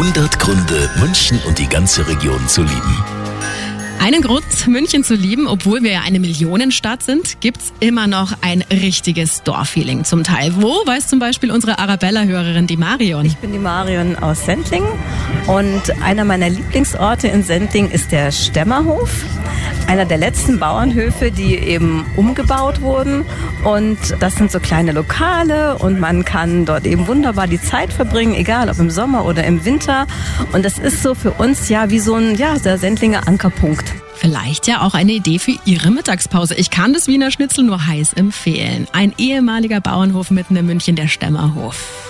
100 Gründe, München und die ganze Region zu lieben. Einen Grund, München zu lieben, obwohl wir ja eine Millionenstadt sind, gibt's immer noch ein richtiges Dorffeeling zum Teil. Wo weiß zum Beispiel unsere Arabella-Hörerin, die Marion? Ich bin die Marion aus Sendling und einer meiner Lieblingsorte in Sendling ist der Stämmerhof einer der letzten Bauernhöfe, die eben umgebaut wurden. Und das sind so kleine Lokale und man kann dort eben wunderbar die Zeit verbringen, egal ob im Sommer oder im Winter. Und das ist so für uns ja wie so ein, ja, der Sendlinger Ankerpunkt. Vielleicht ja auch eine Idee für Ihre Mittagspause. Ich kann das Wiener Schnitzel nur heiß empfehlen. Ein ehemaliger Bauernhof mitten in München, der Stämmerhof.